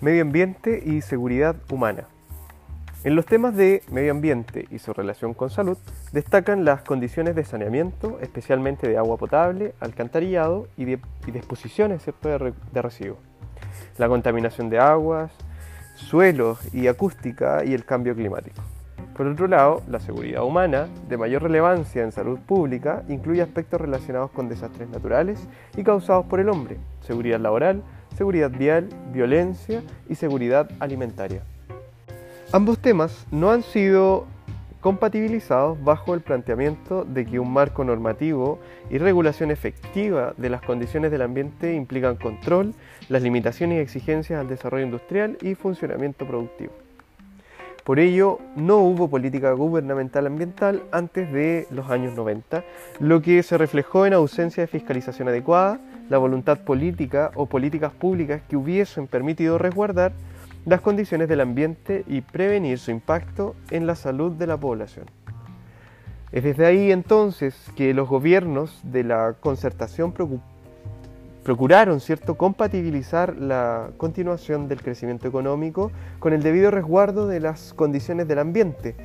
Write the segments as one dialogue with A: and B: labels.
A: medio ambiente y seguridad humana. En los temas de medio ambiente y su relación con salud, destacan las condiciones de saneamiento, especialmente de agua potable, alcantarillado y, de, disposiciones de, de residuos, la contaminación de aguas, suelos y acústica y el cambio climático. Por otro lado, la seguridad humana, de mayor relevancia en salud pública, incluye aspectos relacionados con desastres naturales y causados por el hombre, seguridad laboral, seguridad vial, violencia y seguridad alimentaria. Ambos temas no han sido compatibilizados bajo el planteamiento de que un marco normativo y regulación efectiva de las condiciones del ambiente implican control, las limitaciones y exigencias al desarrollo industrial y funcionamiento productivo. Por ello, no hubo política gubernamental ambiental antes de los años 90, lo que se reflejó en ausencia de fiscalización adecuada, la voluntad política o políticas públicas que hubiesen permitido resguardar las condiciones del ambiente y prevenir su impacto en la salud de la población. Es desde ahí entonces que los gobiernos de la concertación procuraron ¿cierto? compatibilizar la continuación del crecimiento económico con el debido resguardo de las condiciones del ambiente.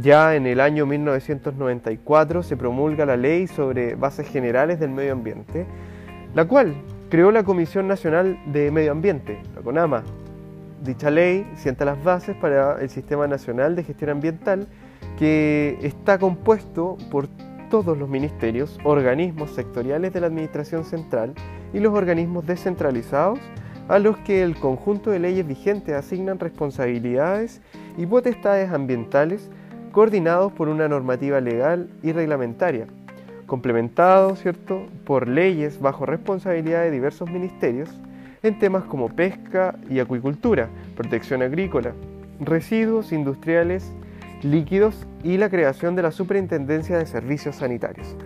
A: Ya en el año 1994 se promulga la Ley sobre Bases Generales del Medio Ambiente, la cual creó la Comisión Nacional de Medio Ambiente, la CONAMA. Dicha ley sienta las bases para el Sistema Nacional de Gestión Ambiental, que está compuesto por todos los ministerios, organismos sectoriales de la Administración Central y los organismos descentralizados a los que el conjunto de leyes vigentes asignan responsabilidades y potestades ambientales coordinados por una normativa legal y reglamentaria, complementados ¿cierto? por leyes bajo responsabilidad de diversos ministerios en temas como pesca y acuicultura, protección agrícola, residuos industriales líquidos y la creación de la Superintendencia de Servicios Sanitarios.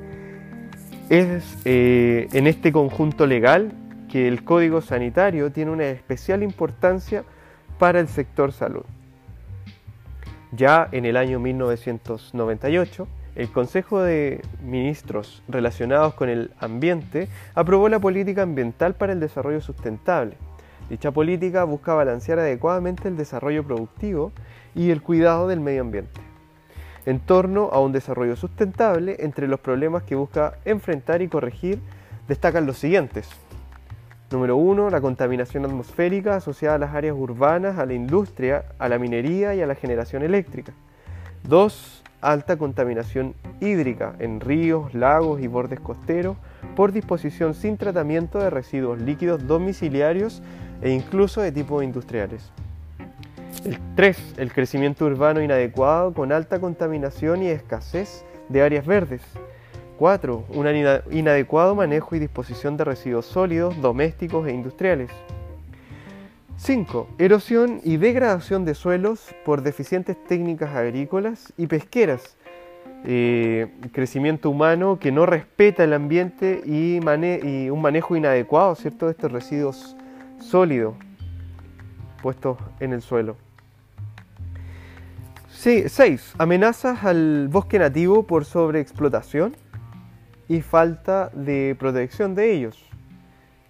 A: Es eh, en este conjunto legal que el Código Sanitario tiene una especial importancia para el sector salud. Ya en el año 1998, el Consejo de Ministros relacionados con el ambiente aprobó la política ambiental para el desarrollo sustentable. Dicha política busca balancear adecuadamente el desarrollo productivo y el cuidado del medio ambiente, en torno a un desarrollo sustentable entre los problemas que busca enfrentar y corregir destacan los siguientes. Número 1. La contaminación atmosférica asociada a las áreas urbanas, a la industria, a la minería y a la generación eléctrica. 2. Alta contaminación hídrica en ríos, lagos y bordes costeros por disposición sin tratamiento de residuos líquidos domiciliarios e incluso de tipo industriales. El 3. El crecimiento urbano inadecuado con alta contaminación y escasez de áreas verdes. 4. Un inadecuado manejo y disposición de residuos sólidos, domésticos e industriales. 5. Erosión y degradación de suelos por deficientes técnicas agrícolas y pesqueras. Eh, crecimiento humano que no respeta el ambiente y, y un manejo inadecuado ¿cierto? de estos residuos sólidos puestos en el suelo. 6. Amenazas al bosque nativo por sobreexplotación y falta de protección de ellos.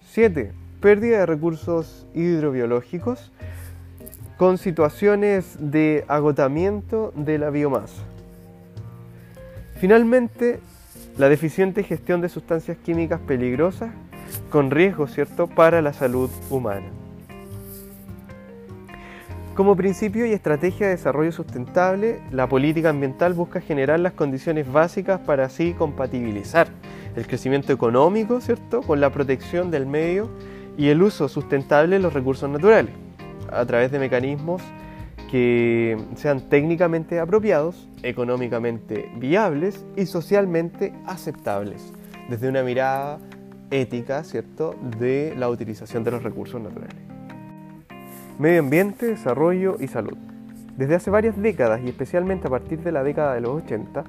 A: 7. Pérdida de recursos hidrobiológicos con situaciones de agotamiento de la biomasa. Finalmente, la deficiente gestión de sustancias químicas peligrosas con riesgo ¿cierto? para la salud humana. Como principio y estrategia de desarrollo sustentable, la política ambiental busca generar las condiciones básicas para así compatibilizar el crecimiento económico, ¿cierto?, con la protección del medio y el uso sustentable de los recursos naturales, a través de mecanismos que sean técnicamente apropiados, económicamente viables y socialmente aceptables, desde una mirada ética, ¿cierto?, de la utilización de los recursos naturales. Medio ambiente, desarrollo y salud. Desde hace varias décadas y especialmente a partir de la década de los 80,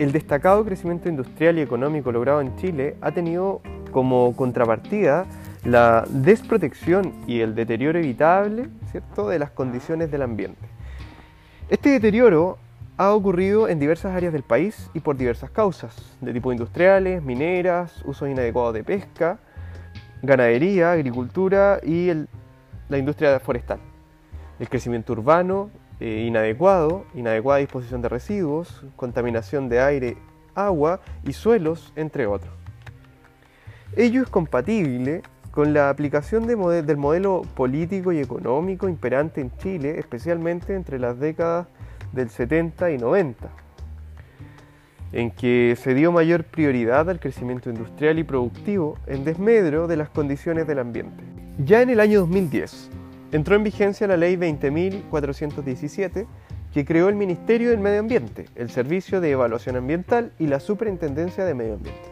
A: el destacado crecimiento industrial y económico logrado en Chile ha tenido como contrapartida la desprotección y el deterioro evitable ¿cierto? de las condiciones del ambiente. Este deterioro ha ocurrido en diversas áreas del país y por diversas causas, de tipo industriales, mineras, usos inadecuados de pesca, ganadería, agricultura y el la industria forestal, el crecimiento urbano eh, inadecuado, inadecuada disposición de residuos, contaminación de aire, agua y suelos, entre otros. Ello es compatible con la aplicación del modelo político y económico imperante en Chile, especialmente entre las décadas del 70 y 90, en que se dio mayor prioridad al crecimiento industrial y productivo en desmedro de las condiciones del ambiente. Ya en el año 2010 entró en vigencia la ley 20.417 que creó el Ministerio del Medio Ambiente, el Servicio de Evaluación Ambiental y la Superintendencia de Medio Ambiente.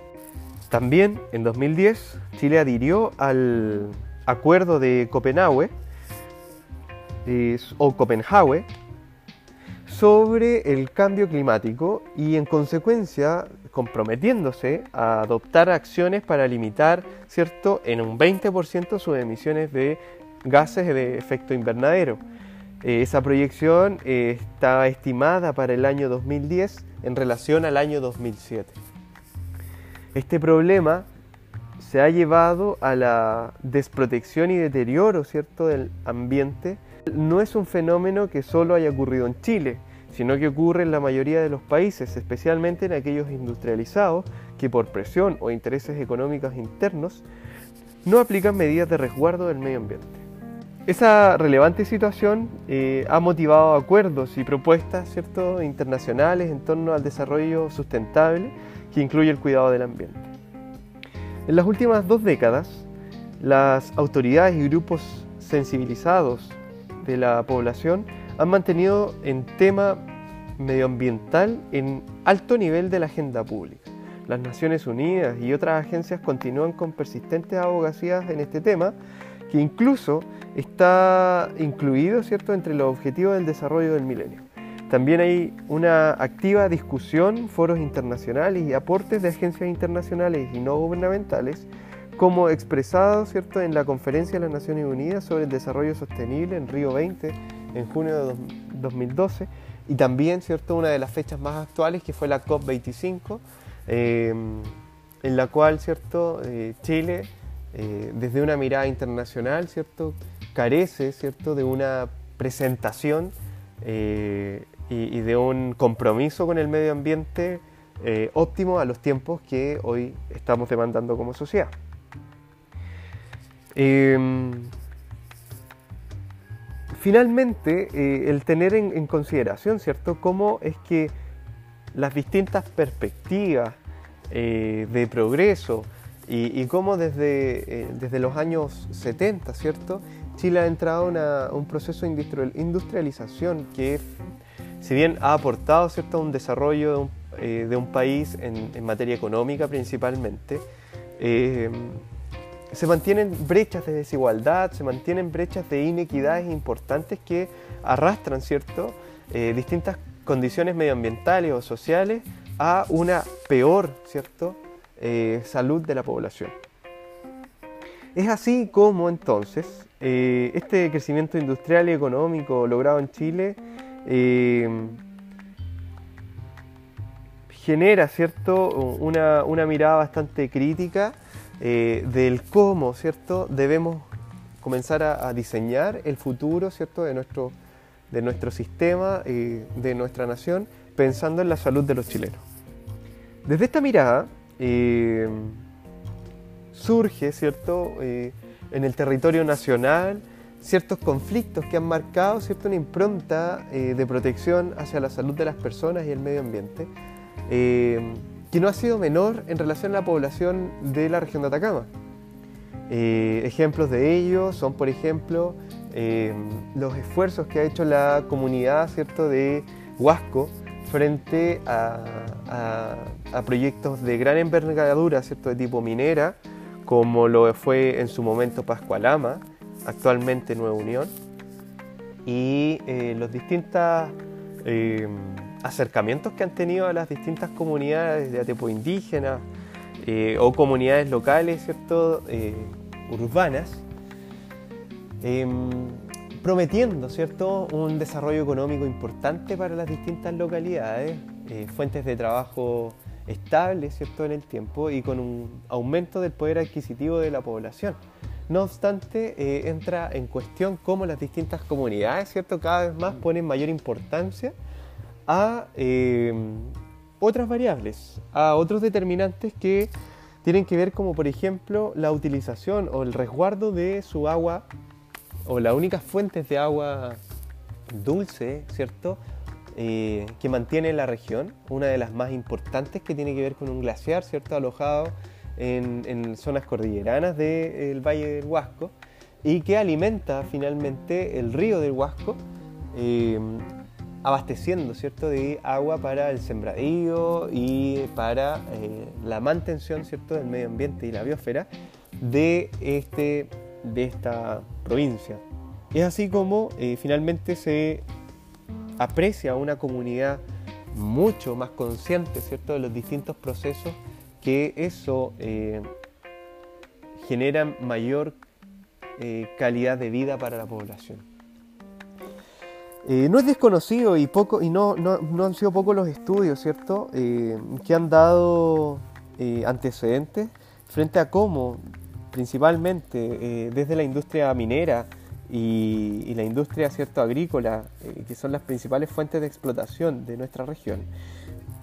A: También en 2010 Chile adhirió al Acuerdo de Copenhague o Copenhague sobre el cambio climático y en consecuencia comprometiéndose a adoptar acciones para limitar ¿cierto? en un 20% sus emisiones de gases de efecto invernadero. Eh, esa proyección eh, está estimada para el año 2010 en relación al año 2007. Este problema se ha llevado a la desprotección y deterioro ¿cierto? del ambiente. No es un fenómeno que solo haya ocurrido en Chile, sino que ocurre en la mayoría de los países, especialmente en aquellos industrializados que por presión o intereses económicos internos no aplican medidas de resguardo del medio ambiente. Esa relevante situación eh, ha motivado acuerdos y propuestas ¿cierto? internacionales en torno al desarrollo sustentable que incluye el cuidado del ambiente. En las últimas dos décadas, las autoridades y grupos sensibilizados de la población han mantenido en tema medioambiental en alto nivel de la agenda pública. Las Naciones Unidas y otras agencias continúan con persistentes abogacías en este tema, que incluso está incluido ¿cierto? entre los objetivos del desarrollo del milenio. También hay una activa discusión, foros internacionales y aportes de agencias internacionales y no gubernamentales, como expresado ¿cierto? en la Conferencia de las Naciones Unidas sobre el Desarrollo Sostenible en Río 20 en junio de 2012, y también ¿cierto? una de las fechas más actuales que fue la COP25, em, en la cual ¿cierto? Eh, Chile, eh, desde una mirada internacional, ¿cierto? carece ¿cierto? de una presentación eh, y, de un compromiso con el medio ambiente eh, óptimo a los tiempos que hoy estamos demandando como sociedad. Em, finalmente, eh, el tener en, consideración, ¿cierto?, cómo es que las distintas perspectivas eh, de progreso y, cómo desde, desde, los años 70, ¿cierto?, Chile ha entrado a un proceso de industrialización que si bien ha aportado ¿cierto? a un desarrollo de un, eh, país en, materia económica principalmente, eh, se mantienen brechas de desigualdad, se mantienen brechas de inequidades importantes que arrastran ¿cierto? Eh, distintas condiciones medioambientales o sociales a una peor ¿cierto? salud de la población. Es así como entonces este crecimiento industrial y económico logrado en Chile eh, genera ¿cierto? Una, mirada bastante crítica eh, del cómo ¿cierto? debemos comenzar a, diseñar el futuro ¿cierto? De, nuestro, de nuestro sistema, eh, de nuestra nación, pensando en la salud de los chilenos. Desde esta mirada surge ¿cierto? en el territorio nacional ciertos conflictos que han marcado cierta una impronta eh, de protección hacia la salud de las personas y el medio ambiente, eh, que no ha sido menor en relación a la población de la región de Atacama. Eh, ejemplos de ello son, por ejemplo, los esfuerzos que ha hecho la comunidad ¿cierto? de Huasco frente a, proyectos de gran envergadura ¿cierto? de tipo minera, como lo fue en su momento Pascualama, actualmente Nueva Unión, y eh, los distintos eh, acercamientos que han tenido a las distintas comunidades de tipo indígenas eh, o comunidades locales, ¿cierto? urbanas, em, prometiendo ¿cierto? un desarrollo económico importante para las distintas localidades, fuentes de trabajo estables ¿cierto? en el tiempo y con un aumento del poder adquisitivo de la población No obstante, eh, entra en cuestión cómo las distintas comunidades, ¿cierto? Cada vez más ponen mayor importancia a eh, otras variables, a otros determinantes que tienen que ver como por ejemplo la utilización o el resguardo de su agua o las únicas fuentes de agua dulce, ¿cierto? Eh, que mantiene la región, una de las más importantes que tiene que ver con un glaciar, ¿cierto? Alojado en, zonas cordilleranas del Valle del Huasco y que alimenta finalmente el río del Huasco, eh, abasteciendo ¿cierto? de agua para el sembradío y para eh, la mantención ¿cierto? del medio ambiente y la biosfera de, este, de esta provincia. Es así como eh, finalmente se aprecia una comunidad mucho más consciente ¿cierto? de los distintos procesos que eso eh, genera mayor calidad de vida para la población. Eh, no es desconocido y, poco, y no, no, han sido pocos los estudios, ¿cierto?, eh, que han dado eh, antecedentes frente a cómo, principalmente desde la industria minera y, la industria cierto, agrícola, que son las principales fuentes de explotación de nuestra región,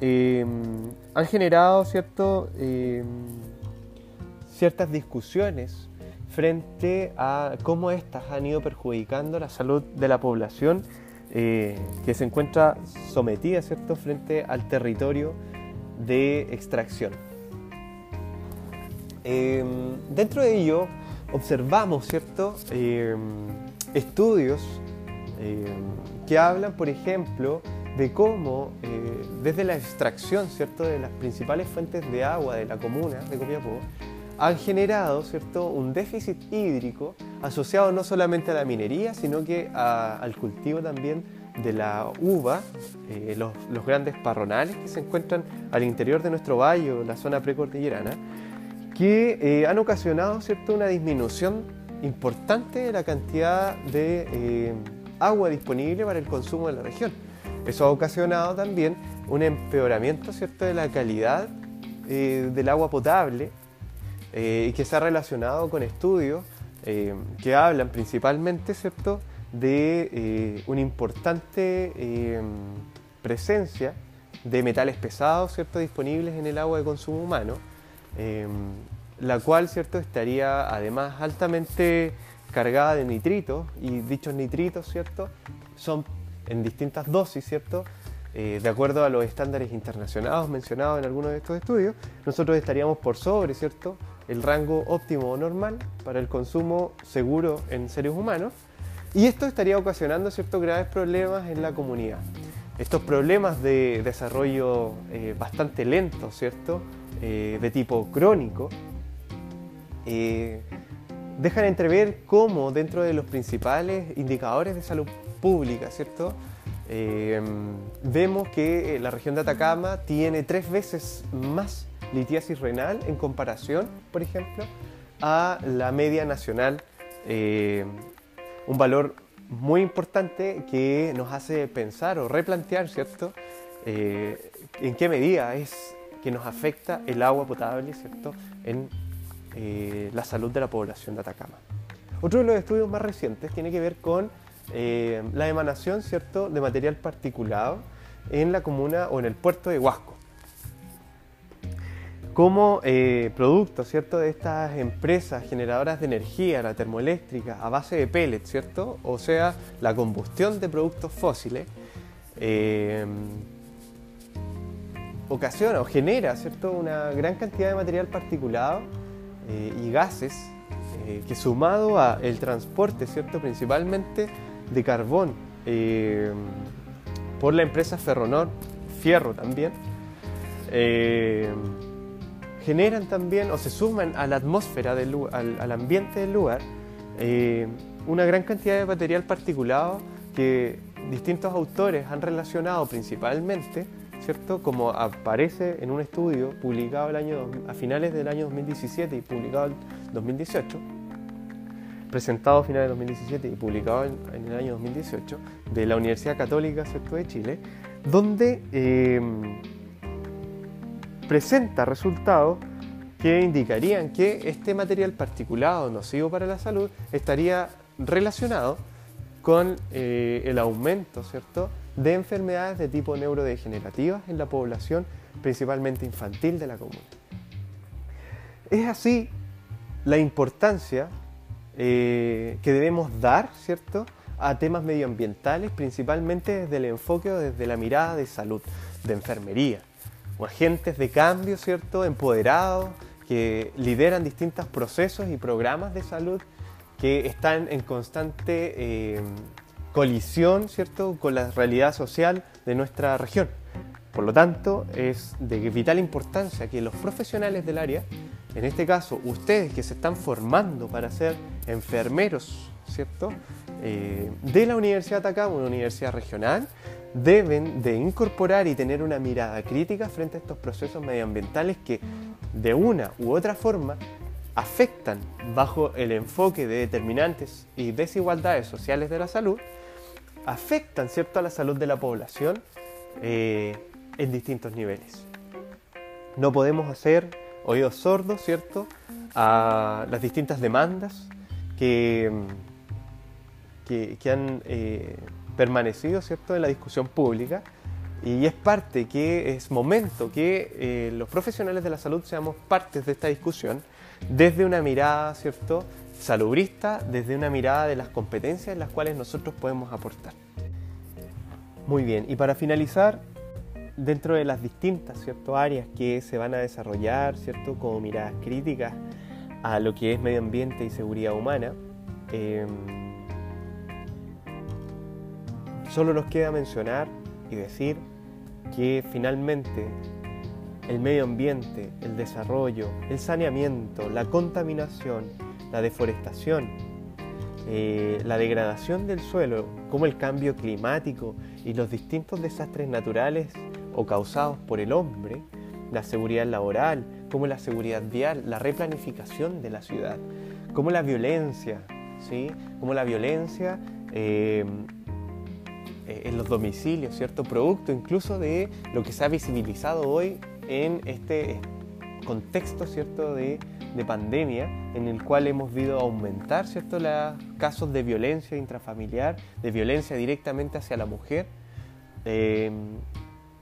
A: han generado cierto, ciertas discusiones frente a cómo éstas han ido perjudicando la salud de la población eh, que se encuentra sometida ¿cierto? frente al territorio de extracción. Em, dentro de ello observamos ¿cierto? Em, estudios que hablan, por ejemplo, de cómo eh, desde la extracción ¿cierto? de las principales fuentes de agua de la comuna de Copiapó han generado ¿cierto? un déficit hídrico asociado no solamente a la minería, sino que al cultivo también de la uva, eh, los, grandes parronales que se encuentran al interior de nuestro valle, la zona precordillerana, que eh, han ocasionado ¿cierto? una disminución importante de la cantidad de eh, agua disponible para el consumo de la región. Eso ha ocasionado también un empeoramiento ¿cierto? de la calidad del agua potable y que se ha relacionado con estudios que hablan principalmente ¿cierto? de eh, una importante eh, presencia de metales pesados ¿cierto? disponibles en el agua de consumo humano, eh, la cual ¿cierto? estaría además altamente cargada de nitritos y dichos nitritos ¿cierto? son en distintas dosis, ¿cierto? de acuerdo a los estándares internacionales mencionados en algunos de estos estudios, nosotros estaríamos por sobre ¿cierto? El rango óptimo o normal para el consumo seguro en seres humanos y esto estaría ocasionando ciertos graves problemas en la comunidad. Estos problemas de desarrollo eh, bastante lento, ¿cierto? Eh, de tipo crónico, eh, dejan entrever cómo dentro de los principales indicadores de salud pública, ¿cierto? vemos que la región de Atacama tiene tres veces más litiasis renal en comparación, por ejemplo, a la media nacional un valor muy importante que nos hace pensar o replantear, ¿cierto? Eh, en qué medida es que nos afecta el agua potable, ¿cierto? En eh, la salud de la población de Atacama. Otro de los estudios más recientes tiene que ver con eh, la emanación, ¿cierto?, de material particulado en la comuna o en el puerto de Huasco como eh, producto ¿cierto? de estas empresas generadoras de energía, la termoeléctrica, a base de pellets, ¿cierto? o sea, la combustión de productos fósiles, eh, ocasiona o genera ¿cierto? una gran cantidad de material particulado eh, y gases que sumado a el transporte, ¿cierto? principalmente de carbón por la empresa Ferronor, Fierro también, generan también o se suman a la atmósfera, del, al, al ambiente del lugar, eh, una gran cantidad de material particulado que distintos autores han relacionado principalmente, ¿cierto? Como aparece en un estudio publicado el año, a finales del año 2017 y publicado en 2018, presentado a finales de 2017 y publicado en, el año 2018, de la Universidad Católica ¿cierto? de Chile, donde eh, presenta resultados que indicarían que este material particulado nocivo para la salud estaría relacionado con eh, el aumento ¿cierto? de enfermedades de tipo neurodegenerativas en la población, principalmente infantil de la comuna. Es así la importancia eh, que debemos dar ¿cierto? a temas medioambientales, principalmente desde el enfoque o desde la mirada de salud, de enfermería, o agentes de cambio, ¿cierto? empoderados, que lideran distintos procesos y programas de salud que están en constante eh, colisión ¿cierto? con la realidad social de nuestra región. Por lo tanto, es de vital importancia que los profesionales del área, en este caso ustedes que se están formando para ser enfermeros, ¿cierto? Eh, de la Universidad de Atacama, una universidad regional, deben de incorporar y tener una mirada crítica frente a estos procesos medioambientales que de una u otra forma afectan bajo el enfoque de determinantes y desigualdades sociales de la salud, afectan ¿cierto? a la salud de la población eh, en distintos niveles. No podemos hacer oídos sordos ¿cierto? a las distintas demandas que, que, han eh, permanecido ¿cierto? en la discusión pública y es parte que es momento que eh, los profesionales de la salud seamos partes de esta discusión desde una mirada, ¿cierto?, salubrista, desde una mirada de las competencias en las cuales nosotros podemos aportar. Muy bien, y para finalizar, dentro de las distintas ¿cierto? áreas que se van a desarrollar, ¿cierto? como miradas críticas a lo que es medio ambiente y seguridad humana, em, solo nos queda mencionar y decir que finalmente el medio ambiente, el desarrollo, el saneamiento, la contaminación, la deforestación, eh, la degradación del suelo, como el cambio climático y los distintos desastres naturales o causados por el hombre, la seguridad laboral, como la seguridad vial, la replanificación de la ciudad, como la violencia, ¿sí? como la violencia eh, en los domicilios, ¿cierto? Producto incluso de lo que se ha visibilizado hoy en este contexto, ¿cierto? De, pandemia en el cual hemos visto aumentar, ¿cierto? Los casos de violencia intrafamiliar, de violencia directamente hacia la mujer. Eh,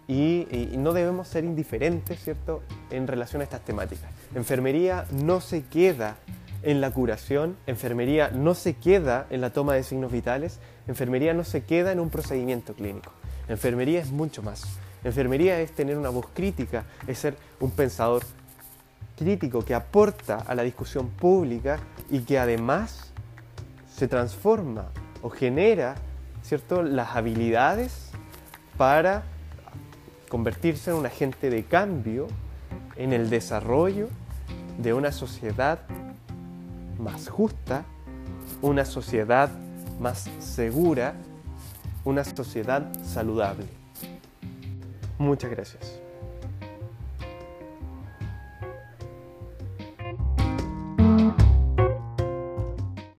A: y, y, no debemos ser indiferentes, ¿cierto?, en relación a estas temáticas. Enfermería no se queda en la curación, enfermería no se queda en la toma de signos vitales, enfermería no se queda en un procedimiento clínico. Enfermería es mucho más. Enfermería es tener una voz crítica, es ser un pensador crítico que aporta a la discusión pública y que además se transforma o genera ¿cierto? las habilidades para convertirse en un agente de cambio en el desarrollo de una sociedad más justa, una sociedad más segura, una sociedad saludable. Muchas gracias.